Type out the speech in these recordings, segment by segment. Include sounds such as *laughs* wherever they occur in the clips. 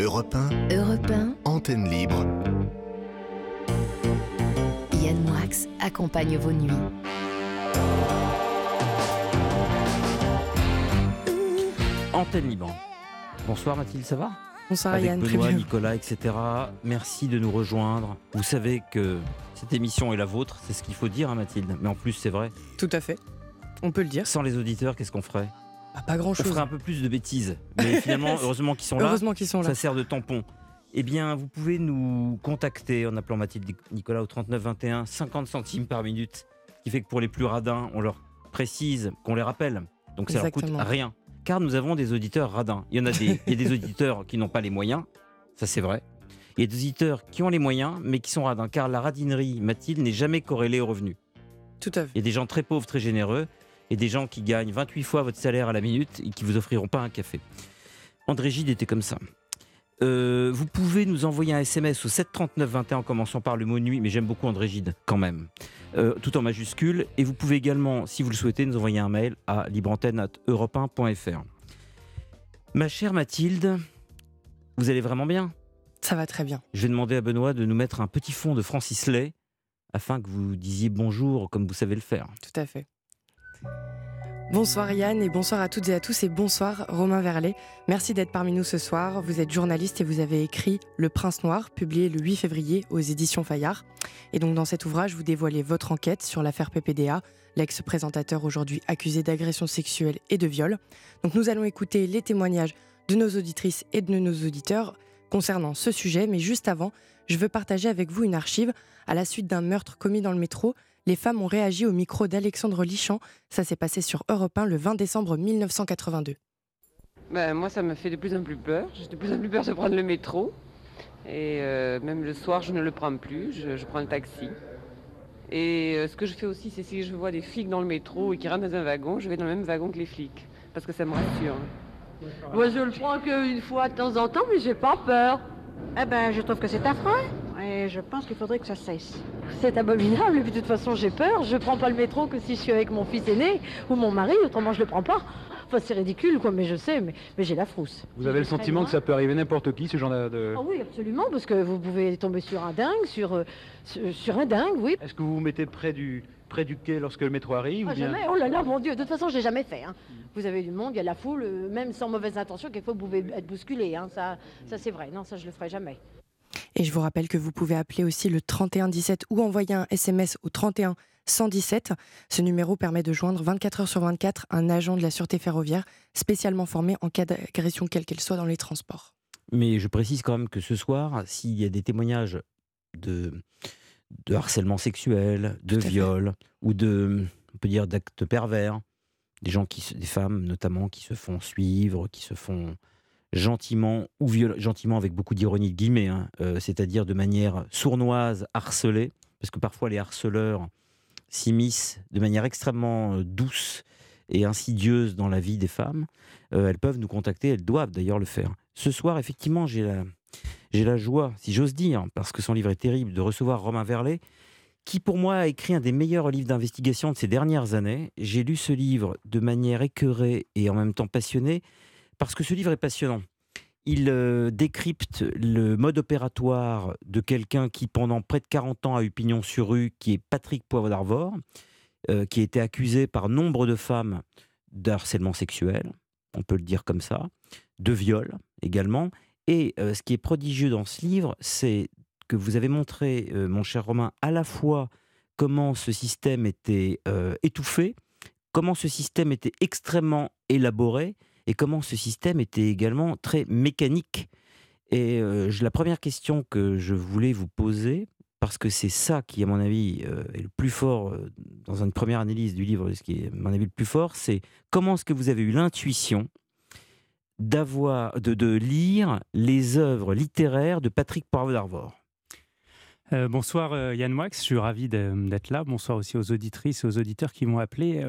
Europe 1, Europe 1, antenne libre. Yann Moix accompagne vos nuits. Antenne Libre. Bonsoir Mathilde, ça va? Bonsoir Avec Yann, très Benoît, bien. Nicolas, etc. Merci de nous rejoindre. Vous savez que cette émission est la vôtre, c'est ce qu'il faut dire, hein, Mathilde. Mais en plus, c'est vrai. Tout à fait. On peut le dire. Sans les auditeurs, qu'est-ce qu'on ferait? Ah, pas grand On chose. ferait un peu plus de bêtises. Mais finalement, *laughs* heureusement qu'ils sont là. Heureusement qu'ils sont là. Ça sert de tampon. Eh bien, vous pouvez nous contacter en appelant Mathilde Nicolas au 39 21, 50 centimes par minute, ce qui fait que pour les plus radins, on leur précise qu'on les rappelle. Donc ça leur Exactement. coûte rien. Car nous avons des auditeurs radins. Il y en a des, il y a des auditeurs qui n'ont pas les moyens, ça c'est vrai. Il y a des auditeurs qui ont les moyens, mais qui sont radins. Car la radinerie, Mathilde, n'est jamais corrélée au revenu. Tout à fait. Il y a des gens très pauvres, très généreux, et des gens qui gagnent 28 fois votre salaire à la minute et qui vous offriront pas un café. André Gide était comme ça. Euh, vous pouvez nous envoyer un SMS au 739 21 en commençant par le mot nuit, mais j'aime beaucoup André Gide quand même, Euh, tout en majuscule. Et vous pouvez également, si vous le souhaitez, nous envoyer un mail à libreantenne.europe1.fr. Ma chère Mathilde, vous allez vraiment bien? Ça va très bien. Je vais demander à Benoît de nous mettre un petit fond de Francis Lay afin que vous disiez bonjour comme vous savez le faire. Tout à fait. Bonsoir Yann et bonsoir à toutes et à tous et bonsoir Romain Verlet. Merci d'être parmi nous ce soir. Vous êtes journaliste et vous avez écrit Le Prince Noir, publié le 8 février aux éditions Fayard. Et donc dans cet ouvrage, vous dévoilez votre enquête sur l'affaire PPDA, l'ex-présentateur aujourd'hui accusé d'agression sexuelle et de viol. Donc nous allons écouter les témoignages de nos auditrices et de nos auditeurs concernant ce sujet, mais juste avant, je veux partager avec vous une archive à la suite d'un meurtre commis dans le métro les femmes ont réagi au micro d'Alexandre Lichamp. Ça s'est passé sur Europe 1 le 20 décembre 1982. Ben, moi, ça me fait de plus en plus peur. J'ai de plus en plus peur de prendre le métro. Et euh, même le soir, je ne le prends plus. Je, je prends le taxi. Et euh, ce que je fais aussi, c'est si je vois des flics dans le métro et qui rentrent dans un wagon, je vais dans le même wagon que les flics. Parce que ça me rassure. Moi, je le prends qu'une fois de temps en temps, mais j'ai pas peur. Eh ben, je trouve que c'est affreux. Et je pense qu'il faudrait que ça cesse. C'est abominable, et puis de toute façon, j'ai peur. Je prends pas le métro que si je suis avec mon fils aîné ou mon mari, autrement je le prends pas. Enfin, c'est ridicule, quoi, mais je sais, mais, mais j'ai la frousse. Vous avez le sentiment que ça peut arriver n'importe qui, ce genre de... Ah oui, absolument, parce que vous pouvez tomber sur un dingue, sur, euh, sur, sur un dingue, oui. Est-ce que vous vous mettez près du, près du quai lorsque le métro arrive Ah, ou bien... jamais, oh là là, mon Dieu, de toute façon, je l'ai jamais fait. hein. Vous avez du monde, il y a la foule, euh, même sans mauvaise intention, quelquefois vous pouvez être bousculé, hein, ça, ça c'est vrai. Non, ça je le ferai jamais. Et je vous rappelle que vous pouvez appeler aussi le 31 17 ou envoyer un SMS au 31 117. Ce numéro permet de joindre 24 heures sur 24 un agent de la sûreté ferroviaire spécialement formé en cas d'agression quelle qu'elle soit dans les transports. Mais je précise quand même que ce soir, s'il y a des témoignages de, de harcèlement sexuel, de fait. viol ou de, on peut dire, d'actes pervers, des gens qui, se- des femmes notamment, qui se font suivre, qui se font gentiment ou viol- gentiment avec beaucoup d'ironie de guillemets, hein, euh, c'est-à-dire de manière sournoise, harcelée, parce que parfois les harceleurs s'immiscent de manière extrêmement euh, douce et insidieuse dans la vie des femmes. Euh, elles peuvent nous contacter, elles doivent d'ailleurs le faire. Ce soir, effectivement, j'ai la, j'ai la joie, si j'ose dire, parce que son livre est terrible, de recevoir Romain Verlet, qui pour moi a écrit un des meilleurs livres d'investigation de ces dernières années. J'ai lu ce livre de manière écœurée et en même temps passionnée, parce que ce livre est passionnant. Il euh, décrypte le mode opératoire de quelqu'un qui, pendant près de 40 ans, a eu pignon sur rue, qui est Patrick Poivre d'Arvor, euh, qui a été accusé par nombre de femmes de harcèlement sexuel, on peut le dire comme ça, de viol également. Et euh, ce qui est prodigieux dans ce livre, c'est que vous avez montré, mon cher Romain, à la fois comment ce système était étouffé, comment ce système était extrêmement élaboré, et comment ce système était également très mécanique. Et euh, la première question que je voulais vous poser, parce que c'est ça qui, à mon avis, euh, est le plus fort euh, dans une première analyse du livre, ce qui est, à mon avis, le plus fort, c'est comment est-ce que vous avez eu l'intuition d'avoir, de, lire les œuvres littéraires de Patrick Poivre d'Arvor? Bonsoir Yann Moix, je suis ravi d'être là. Bonsoir aussi aux auditrices et aux auditeurs qui m'ont appelé.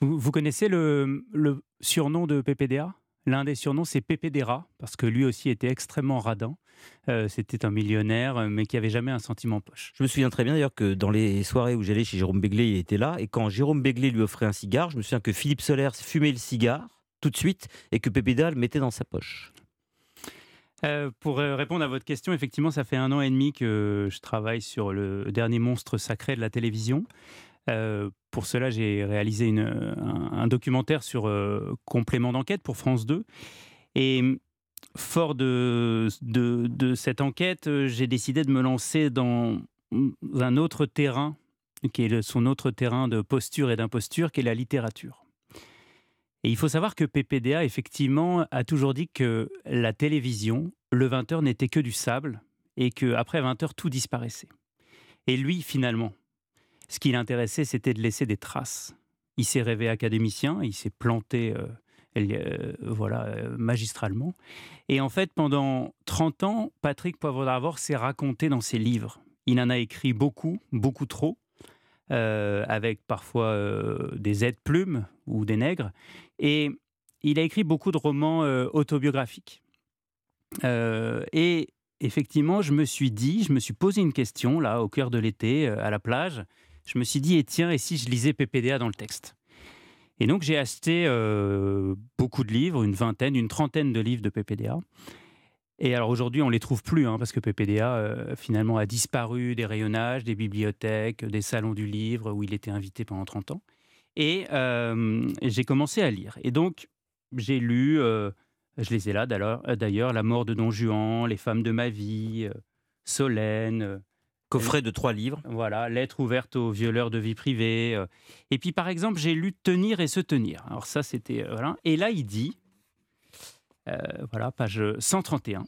Vous, vous connaissez le, le surnom de PPDA L'un des surnoms, c'est PPDRA, parce que lui aussi était extrêmement radin. Euh, C'était un millionnaire, euh, mais qui avait jamais un sentiment poche. Je me souviens très bien d'ailleurs que dans les soirées où j'allais chez Jérôme Béglé, il était là. Et quand Jérôme Béglé lui offrait un cigare, je me souviens que Philippe Solers fumait le cigare tout de suite et que Pépé Dalle mettait dans sa poche. Euh, pour répondre à votre question, effectivement, ça fait un an et demi que je travaille sur le dernier monstre sacré de la télévision. Euh, pour cela, j'ai réalisé un, documentaire sur euh, complément d'enquête pour France 2. Et fort de, de, cette enquête, euh, j'ai décidé de me lancer dans un autre terrain, qui est son autre terrain de posture et d'imposture, qui est la littérature. Et il faut savoir que PPDA, effectivement, a toujours dit que la télévision, le 20h n'était que du sable et qu'après 20h, tout disparaissait. Et lui, finalement, ce qui l'intéressait, c'était de laisser des traces. Il s'est rêvé académicien, il s'est planté euh, euh, voilà, euh, magistralement. Et en fait, pendant 30 ans, Patrick Poivre d'Arvor s'est raconté dans ses livres. Il en a écrit beaucoup, beaucoup trop, avec parfois des aides-plumes ou des nègres. Et il a écrit beaucoup de romans autobiographiques. et effectivement, je me suis dit, je me suis posé une question, là, au cœur de l'été, à la plage. Je me suis dit, et tiens, et si je lisais PPDA dans le texte? Et donc, j'ai acheté beaucoup de livres, une vingtaine, une trentaine de livres de PPDA. Et alors aujourd'hui, on ne les trouve plus, hein, parce que PPDA, euh, finalement, a disparu des rayonnages, des bibliothèques, des salons du livre, où il était invité pendant 30 ans. Et euh, j'ai commencé à lire. Et donc, j'ai lu, euh, je les ai là d'ailleurs, La mort de Don Juan, Les femmes de ma vie, Solène. Coffret de trois livres. Voilà, Lettre ouverte aux violeurs de vie privée. Et puis, par exemple, j'ai lu Tenir et se tenir. Alors ça, c'était... voilà. Et là, il dit, euh, voilà, page 131.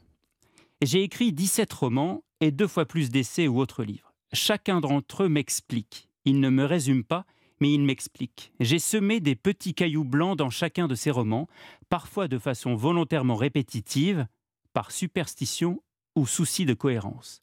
J'ai écrit 17 romans et deux fois plus d'essais ou autres livres. Chacun d'entre eux m'explique. Il ne me résume pas, mais il m'explique. J'ai semé des petits cailloux blancs dans chacun de ces romans, parfois de façon volontairement répétitive, par superstition ou souci de cohérence.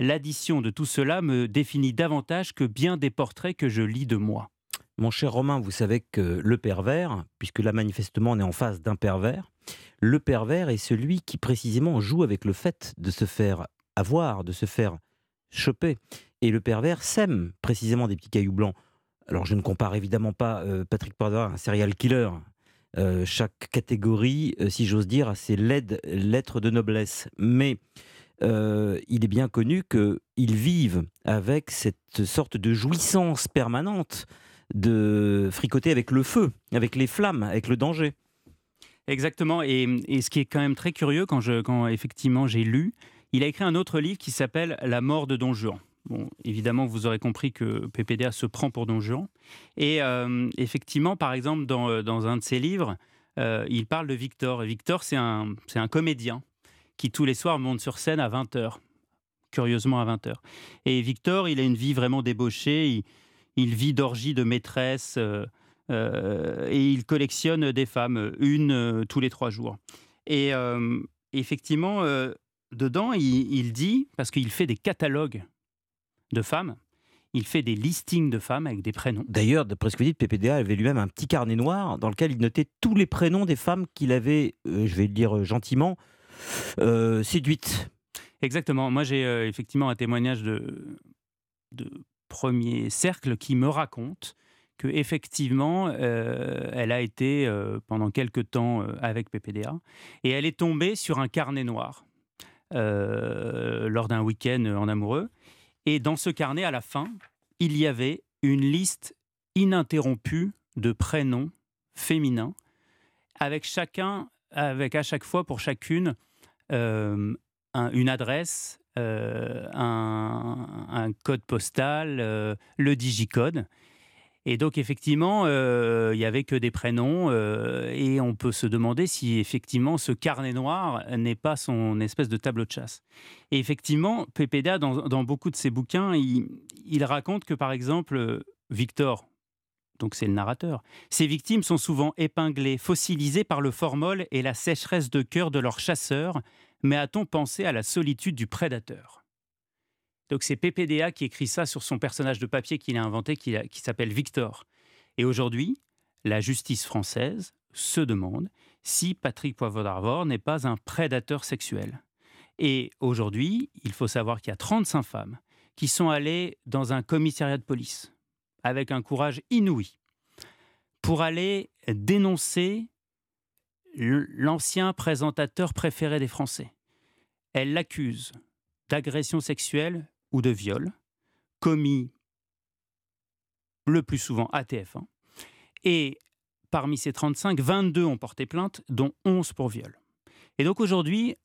L'addition de tout cela me définit davantage que bien des portraits que je lis de moi. Mon cher Romain, vous savez que le pervers, puisque là manifestement on est en face d'un pervers, le pervers est celui qui précisément joue avec le fait de se faire avoir, de se faire choper. Et le pervers sème précisément des petits cailloux blancs. Alors je ne compare évidemment pas euh, Patrick Poivre à un serial killer. Euh, chaque catégorie, euh, si j'ose dire, a ses lettres de noblesse. Mais il est bien connu qu'ils vivent avec cette sorte de jouissance permanente de fricoter avec le feu, avec les flammes, avec le danger. Exactement. Et, ce qui est quand même très curieux, quand, je, quand effectivement j'ai lu, il a écrit un autre livre qui s'appelle La mort de Don Juan. Bon, évidemment, vous aurez compris que PPDA se prend pour Don Juan. Et euh, effectivement, par exemple, dans, euh, dans, un de ses livres, euh, il parle de Victor. Victor, c'est un, un comédien qui tous les soirs monte sur scène à 20h. Curieusement à 20h. Et Victor, il a une vie vraiment débauchée. Il, vit d'orgie de maîtresse euh, euh, et il collectionne des femmes, une euh, tous les trois jours. Et effectivement, dedans, il, dit, parce qu'il fait des catalogues de femmes, il fait des listings de femmes avec des prénoms. D'ailleurs, d'après ce que vous dites, PPDA avait lui-même un petit carnet noir dans lequel il notait tous les prénoms des femmes qu'il avait, je vais le dire gentiment, séduites. Exactement. Moi, j'ai effectivement un témoignage de, de premier cercle qui me raconte que effectivement, euh, elle a été euh, pendant quelque temps euh, avec PPDA et elle est tombée sur un carnet noir lors d'un week-end en amoureux. Et dans ce carnet, à la fin, il y avait une liste ininterrompue de prénoms féminins, avec chacun, avec à chaque fois pour chacune une adresse, un, code postal, le digicode. Et donc effectivement, il n'y avait que des prénoms et on peut se demander si effectivement ce carnet noir n'est pas son espèce de tableau de chasse. Et effectivement, PPDA, dans, beaucoup de ses bouquins, il, raconte que par exemple, Victor, donc c'est le narrateur, ses victimes sont souvent épinglées, fossilisées par le formol et la sécheresse de cœur de leurs chasseurs, mais a-t-on pensé à la solitude du prédateur? Donc c'est PPDA qui écrit ça sur son personnage de papier qu'il a inventé, qui, s'appelle Victor. Et aujourd'hui, la justice française se demande si Patrick Poivre d'Arvor n'est pas un prédateur sexuel. Et aujourd'hui, il faut savoir qu'il y a 35 femmes qui sont allées dans un commissariat de police avec un courage inouï pour aller dénoncer l'ancien présentateur préféré des Français, elle l'accuse d'agression sexuelle ou de viol commis le plus souvent à TF1. Et parmi ces 35, 22 ont porté plainte, dont 11 pour viol. Et donc aujourd'hui,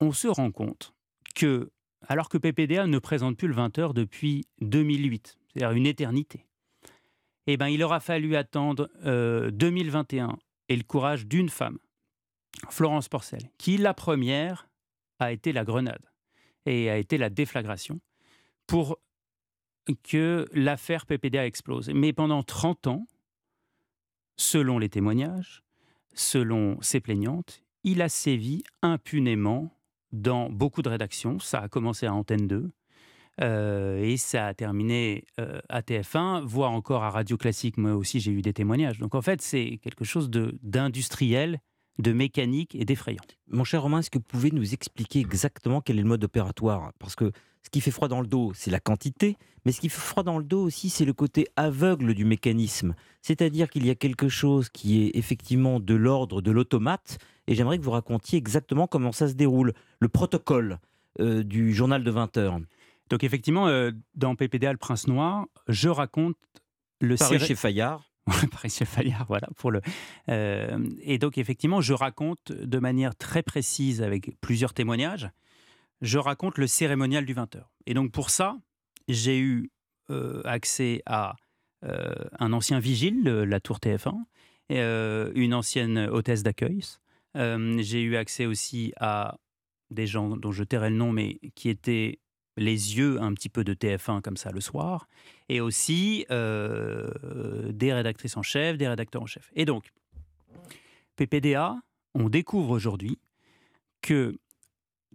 on se rend compte que, alors que PPDA ne présente plus le 20h depuis 2008, c'est-à-dire une éternité, eh ben, il aura fallu attendre 2021 euh, et le courage d'une femme, Florence Porcel, qui, la première, a été la grenade et a été la déflagration pour que l'affaire PPDA explose. Mais pendant 30 ans, selon les témoignages, selon ses plaignantes, il a sévi impunément dans beaucoup de rédactions. Ça a commencé à Antenne 2 euh, et ça a terminé euh, à TF1, voire encore à Radio Classique. Moi aussi, j'ai eu des témoignages. Donc en fait, c'est quelque chose d'industriel, de, mécanique et d'effrayant. Mon cher Romain, est-ce que vous pouvez nous expliquer exactement quel est le mode opératoire? Parce que ce qui fait froid dans le dos, c'est la quantité, mais ce qui fait froid dans le dos aussi, c'est le côté aveugle du mécanisme. C'est-à-dire qu'il y a quelque chose qui est effectivement de l'ordre de l'automate, et j'aimerais que vous racontiez exactement comment ça se déroule, le protocole euh, du journal de 20 heures. Donc effectivement, euh, dans PPDA Le Prince Noir, je raconte le... Paris chez Fayard. *laughs* Paris chez Fayard, voilà. Pour le, euh, et donc effectivement, je raconte de manière très précise, avec plusieurs témoignages, je raconte le cérémonial du 20h. Et donc pour ça, j'ai eu euh, accès à un ancien vigile de la tour TF1, euh, une ancienne hôtesse d'accueil. j'ai eu accès aussi à des gens dont je tairai le nom, mais qui étaient les yeux un petit peu de TF1 comme ça le soir, et aussi des rédactrices en chef, des rédacteurs en chef. Et donc, PPDA, on découvre aujourd'hui que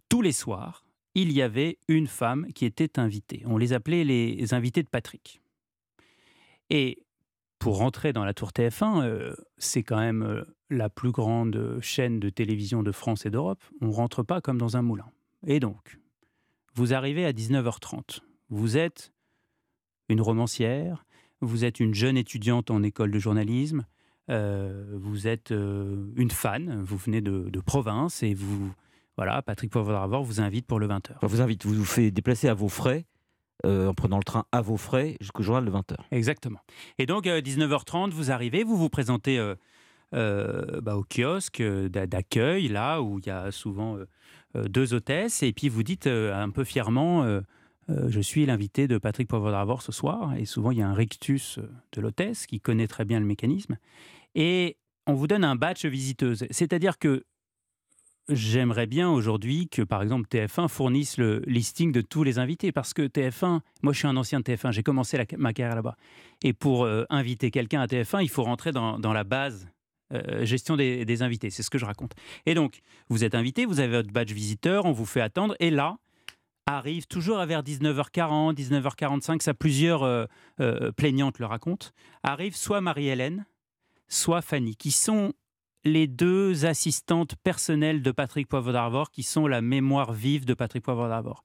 tous les soirs, il y avait une femme qui était invitée. On les appelait les invités de Patrick. Et pour rentrer dans la tour TF1, euh, c'est quand même euh, la plus grande chaîne de télévision de France et d'Europe. On ne rentre pas comme dans un moulin. Et donc, vous arrivez à 19h30. Vous êtes une romancière, vous êtes une jeune étudiante en école de journalisme, euh, vous êtes une fan, vous venez de, de province et vous, voilà, Patrick Poivre vous invite pour le 20h. vous invite, vous vous fait déplacer à vos frais. Euh, en prenant le train à vos frais jusqu'au journal de 20h. Exactement. Et donc, 19h30, euh, vous arrivez, vous vous présentez euh, bah, au kiosque d'accueil, là où il y a souvent deux hôtesses, et puis vous dites un peu fièrement Je suis l'invité de Patrick Poivre ce soir. Et souvent, il y a un rictus de l'hôtesse qui connaît très bien le mécanisme. Et on vous donne un badge visiteuse. C'est-à-dire que J'aimerais bien aujourd'hui que, par exemple, TF1 fournisse le listing de tous les invités, parce que TF1, moi je suis un ancien de TF1, j'ai commencé ma carrière là-bas. Et pour euh, inviter quelqu'un à TF1, il faut rentrer dans, la base euh, gestion des, invités, c'est ce que je raconte. Et donc, vous êtes invité, vous avez votre badge visiteur, on vous fait attendre, et là, arrive toujours à vers 19h40, 19h45, ça plusieurs euh, plaignantes le racontent, arrive soit Marie-Hélène, soit Fanny, qui sont les deux assistantes personnelles de Patrick Poivre d'Arvor qui sont la mémoire vive de Patrick Poivre d'Arvor.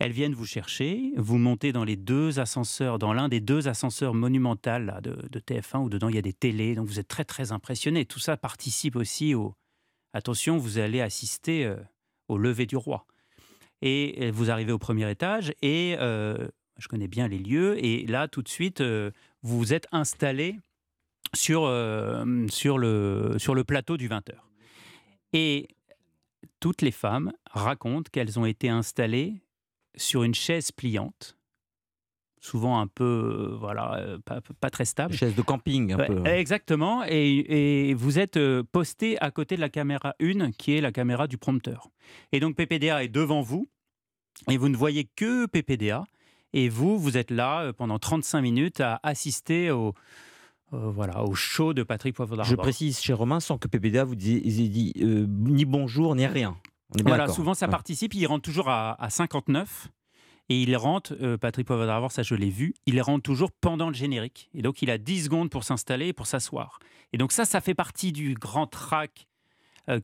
Elles viennent vous chercher, vous montez dans les deux ascenseurs, dans l'un des deux ascenseurs monumentaux de, TF1 où dedans il y a des télés, donc vous êtes très très impressionné. Tout ça participe aussi au. Attention, vous allez assister euh, au lever du roi. Et vous arrivez au premier étage et euh, je connais bien les lieux et là tout de suite euh, vous êtes installé sur, euh, sur, le, sur le plateau du 20h. Et toutes les femmes racontent qu'elles ont été installées sur une chaise pliante, souvent un peu, euh, voilà, euh, pas, très stable. Chaise de camping, un peu. Exactement. Et, et, vous êtes posté à côté de la caméra 1, qui est la caméra du prompteur. Et donc PPDA est devant vous, et vous ne voyez que PPDA. Et vous, vous êtes là pendant 35 minutes à assister au, euh, voilà, au show de Patrick Poivre Je précise chez Romain, sans que PPDA vous dise dit euh, ni bonjour ni rien. Voilà, souvent ça participe, il rentre toujours à, 59 et il rentre, euh, Patrick Poivre ça je l'ai vu, il rentre toujours pendant le générique. Et donc il a 10 secondes pour s'installer et pour s'asseoir. Et donc ça, ça fait partie du grand track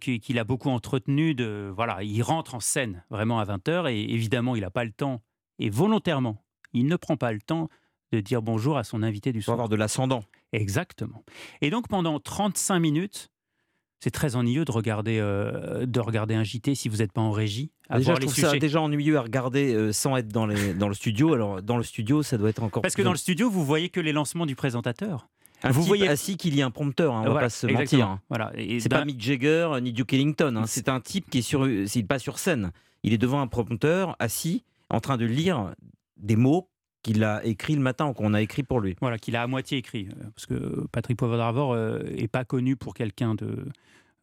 qu'il a beaucoup entretenu. De, voilà, il rentre en scène vraiment à 20h et évidemment il n'a pas le temps, et volontairement, il ne prend pas le temps de dire bonjour à son invité du soir. Pour avoir de l'ascendant. Exactement. Et donc pendant 35 minutes, c'est très ennuyeux de regarder, euh, de regarder un JT si vous n'êtes pas en régie. Déjà, je trouve ça déjà ennuyeux à regarder euh, sans être dans, les, dans le studio. Alors, dans le studio, ça doit être encore Parce que dans le studio, vous voyez que les lancements du présentateur. un vous type voyez- assis qu'il y a un prompteur, hein, on va Voilà, pas se exactement. mentir. hein. Voilà. C'est pas Mick Jagger euh, ni Duke Ellington. hein. C'est un type qui est sur, s'il pas sur scène. Il est devant un prompteur, assis, en train de lire des mots qu'il a écrits le matin ou qu'on a écrits pour lui. Voilà, qu'il a à moitié écrit. euh, Parce que Patrick Poivre euh, est pas connu pour quelqu'un de,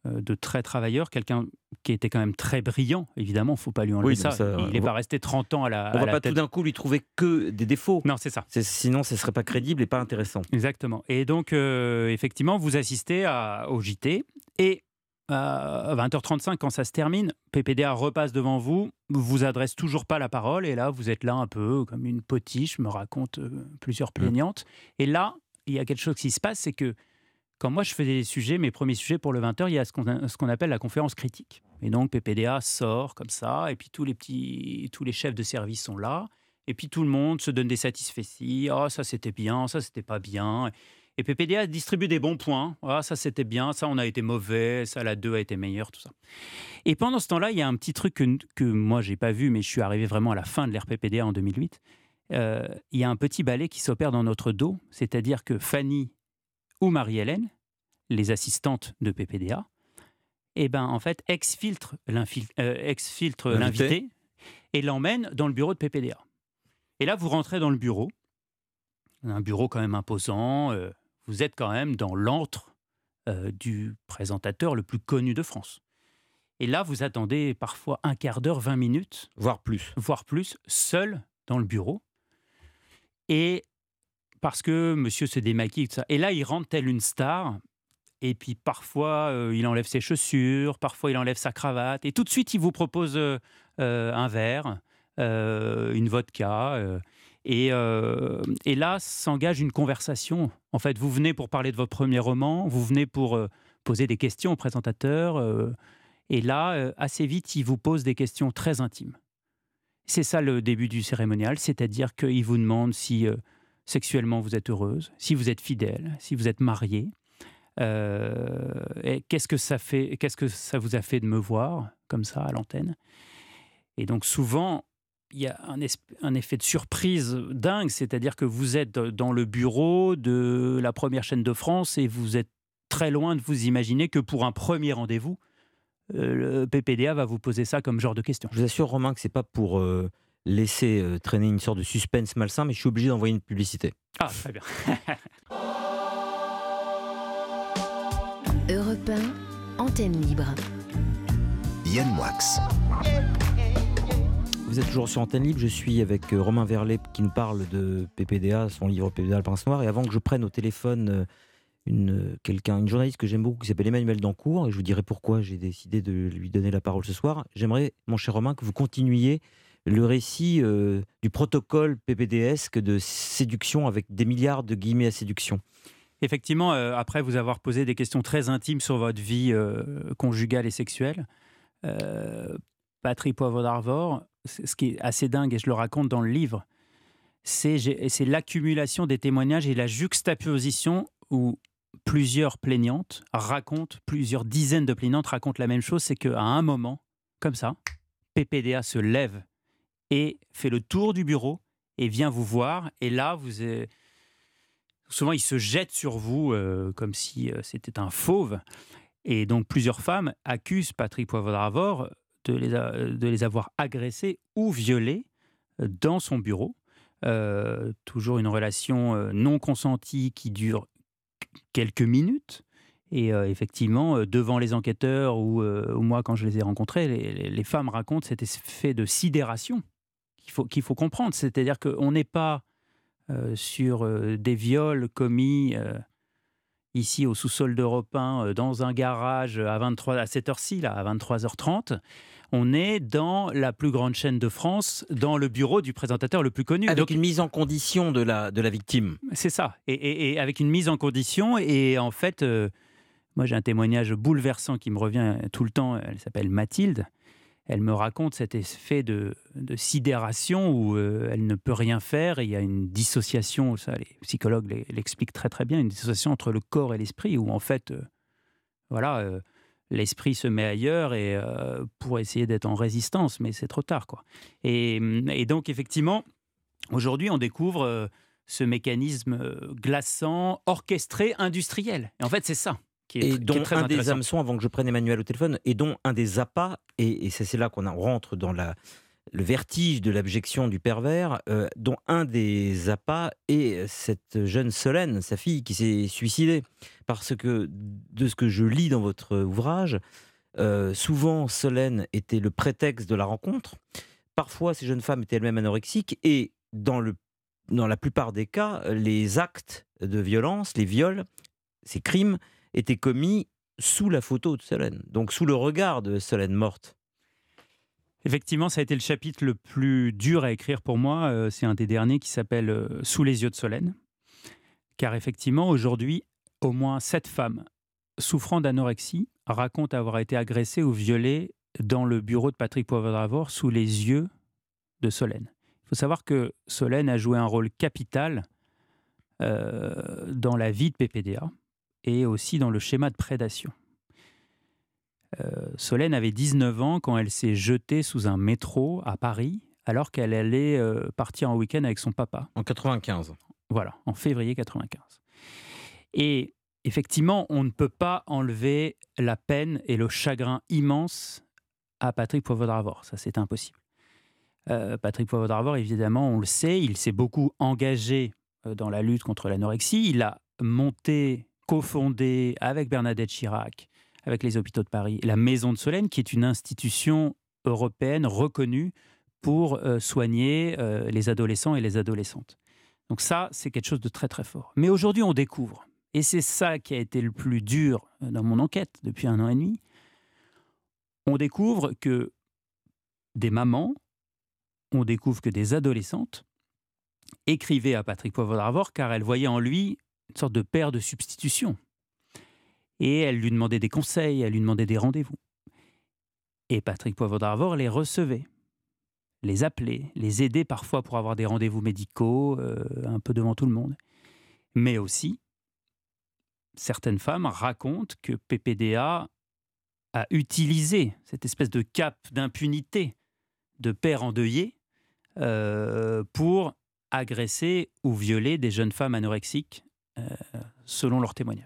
euh, de très travailleur, quelqu'un qui était quand même très brillant, évidemment, faut pas lui enlever Oui, ça. Il n'est va- pas resté 30 ans à la, On à va pas tête. tout d'un coup lui trouver que des défauts. Non, c'est ça. Sinon, ce serait pas crédible et pas intéressant. Exactement. Et donc, euh, effectivement, vous assistez à, au JT et à 20h35, quand ça se termine, PPDA repasse devant vous, vous adresse toujours pas la parole, et là, vous êtes là un peu comme une potiche, me raconte euh, plusieurs plaignantes. Et là, il y a quelque chose qui se passe, c'est que quand moi je faisais des sujets, mes premiers sujets pour le 20h, il y a ce qu'on appelle la conférence critique. Et donc, PPDA sort comme ça, et puis tous les petits, tous les chefs de service sont là. Et puis tout le monde se donne des satisfecits. Ah, ça c'était bien, ça c'était pas bien. Et PPDA distribue des bons points. Ah, ça c'était bien, ça on a été mauvais, ça la 2 a été meilleure, tout ça. Et pendant ce temps-là, il y a un petit truc que, que moi j'ai pas vu, mais je suis arrivé vraiment à la fin de l'ère PPDA en 2008. Euh, il y a un petit balai qui s'opère dans notre dos, c'est-à-dire que Fanny ou Marie-Hélène, les assistantes de PPDA, eh ben en fait exfiltre euh, l'invité et l'emmène dans le bureau de PPDA. Et là, vous rentrez dans le bureau, un bureau quand même imposant. euh, vous êtes quand même dans l'antre euh, du présentateur le plus connu de France. Et là, vous attendez parfois un quart d'heure, 20 minutes, Voire plus. voire plus, seul dans le bureau. Et parce que monsieur se démaquille, tout ça. Et là, il rentre tel une star. Et puis parfois, euh, il enlève ses chaussures, parfois il enlève sa cravate. Et tout de suite, il vous propose euh, un verre, une vodka. Euh, et, là, s'engage une conversation. En fait, vous venez pour parler de votre premier roman, vous venez pour euh, poser des questions au présentateur. euh, et là, assez vite, il vous pose des questions très intimes. C'est ça le début du cérémonial, c'est-à-dire qu'il vous demande si sexuellement vous êtes heureuse, si vous êtes fidèle, si vous êtes marié. Et qu'est-ce que ça fait Qu'est-ce que ça vous a fait de me voir comme ça à l'antenne Et donc souvent, il y a un, effet de surprise dingue, c'est-à-dire que vous êtes dans le bureau de la première chaîne de France et vous êtes très loin de vous imaginer que pour un premier rendez-vous, euh, le PPDA va vous poser ça comme genre de question. Je vous assure, Romain, que c'est pas pour euh, laisser euh, traîner une sorte de suspense malsain, mais je suis obligé d'envoyer une publicité. Ah, très bien. *laughs* Europe 1, antenne libre. Yann Moix. Vous êtes toujours sur Antenne Libre, je suis avec euh, Romain Verlet qui nous parle de PPDA, son livre PPDA Le Prince Noir. Et avant que je prenne au téléphone euh, une, euh, quelqu'un, une journaliste que j'aime beaucoup qui s'appelle Emmanuel Dancourt, et je vous dirai pourquoi j'ai décidé de lui donner la parole ce soir, j'aimerais, mon cher Romain, que vous continuiez le récit du protocole PPDesque de séduction avec des milliards de guillemets à séduction. Effectivement, après vous avoir posé des questions très intimes sur votre vie conjugale et sexuelle, Patrick Poivre d'Arvor, ce qui est assez dingue, et je le raconte dans le livre, c'est l'accumulation des témoignages et la juxtaposition où plusieurs plaignantes racontent, plusieurs dizaines de plaignantes racontent la même chose, c'est qu'à un moment, comme ça, PPDA se lève et fait le tour du bureau et vient vous voir, et là, souvent il se jette sur vous euh, comme si euh, c'était un fauve. Et donc plusieurs femmes accusent Patrick Poivre d'Arvor de les, avoir agressés ou violés euh, dans son bureau. Euh, toujours une relation euh, non consentie qui dure quelques minutes. Et effectivement, devant les enquêteurs ou, moi, quand je les ai rencontrés, les, femmes racontent cet effet de sidération qu'il faut, comprendre. C'est-à-dire qu'on n'est pas sur des viols commis ici au sous-sol d'Europe 1, euh, dans un garage à, 23, à cette heure-ci, à 23h30. On est dans la plus grande chaîne de France, dans le bureau du présentateur le plus connu. Avec Donc, une mise en condition de la, de la victime. c'est ça. Et, et- et avec une mise en condition. Et en fait, euh, moi, j'ai un témoignage bouleversant qui me revient tout le temps. Elle s'appelle Mathilde. Elle me raconte cet effet de, de sidération où euh, elle ne peut rien faire et il y a une dissociation. Ça, les psychologues l'e- l'expliquent très très bien. Une dissociation entre le corps et l'esprit où en fait, euh, voilà, l'esprit se met ailleurs et euh, pour essayer d'être en résistance, mais c'est trop tard. Quoi. Et, et donc, effectivement, aujourd'hui, on découvre euh, ce mécanisme euh, glaçant, orchestré, industriel. Et en fait, c'est ça. Qui est, et qui dont est très un des hameçons, avant que je prenne Emmanuel au téléphone, et dont un des appâts, et, et c'est là qu'on en rentre dans la, le vertige de l'abjection du pervers, euh, dont un des appâts est cette jeune Solène, sa fille, qui s'est suicidée. Parce que, de ce que je lis dans votre ouvrage, euh, souvent Solène était le prétexte de la rencontre. Parfois, ces jeunes femmes étaient elles-mêmes anorexiques, et dans, le, dans la plupart des cas, les actes de violence, les viols, ces crimes, étaient commis sous la photo de Solène, donc sous le regard de Solène morte. Effectivement, ça a été le chapitre le plus dur à écrire pour moi. Euh, c'est un des derniers qui s'appelle euh, Sous les yeux de Solène. Car effectivement, aujourd'hui, au moins sept femmes souffrant d'anorexie racontent avoir été agressées ou violées dans le bureau de Patrick Poivre-D'Arvor sous les yeux de Solène. Il faut savoir que Solène a joué un rôle capital euh, dans la vie de PPDA et aussi dans le schéma de prédation. Euh, Solène avait 19 ans quand elle s'est jetée sous un métro à Paris alors qu'elle allait euh, partir en week-end avec son papa. En 95. Voilà, en février 95. Et effectivement, on ne peut pas enlever la peine et le chagrin immense à Patrick Poivre-d'Arvor. Ça, c'est impossible. Euh, Patrick Poivre-d'Arvor, évidemment, on le sait, il s'est beaucoup engagé dans la lutte contre l'anorexie. Il a monté, cofondé avec Bernadette Chirac, avec les hôpitaux de Paris, la Maison de Solène, qui est une institution européenne reconnue pour euh, soigner euh, les adolescents et les adolescentes. Donc ça, c'est quelque chose de très très fort. Mais aujourd'hui, on découvre, et c'est ça qui a été le plus dur euh, dans mon enquête depuis un an et demi, on découvre que des mamans, on découvre que des adolescentes écrivaient à Patrick Poivre-d'Arvor car elles voyaient en lui une sorte de père de substitution. Et elles lui demandaient des conseils, elles lui demandaient des rendez-vous. Et Patrick Poivre les recevait, les appelait, les aidait parfois pour avoir des rendez-vous médicaux, euh, un peu devant tout le monde. Mais aussi, certaines femmes racontent que PPDA a utilisé cette espèce de cap d'impunité de père endeuillé euh, pour agresser ou violer des jeunes femmes anorexiques, euh, selon leurs témoignages.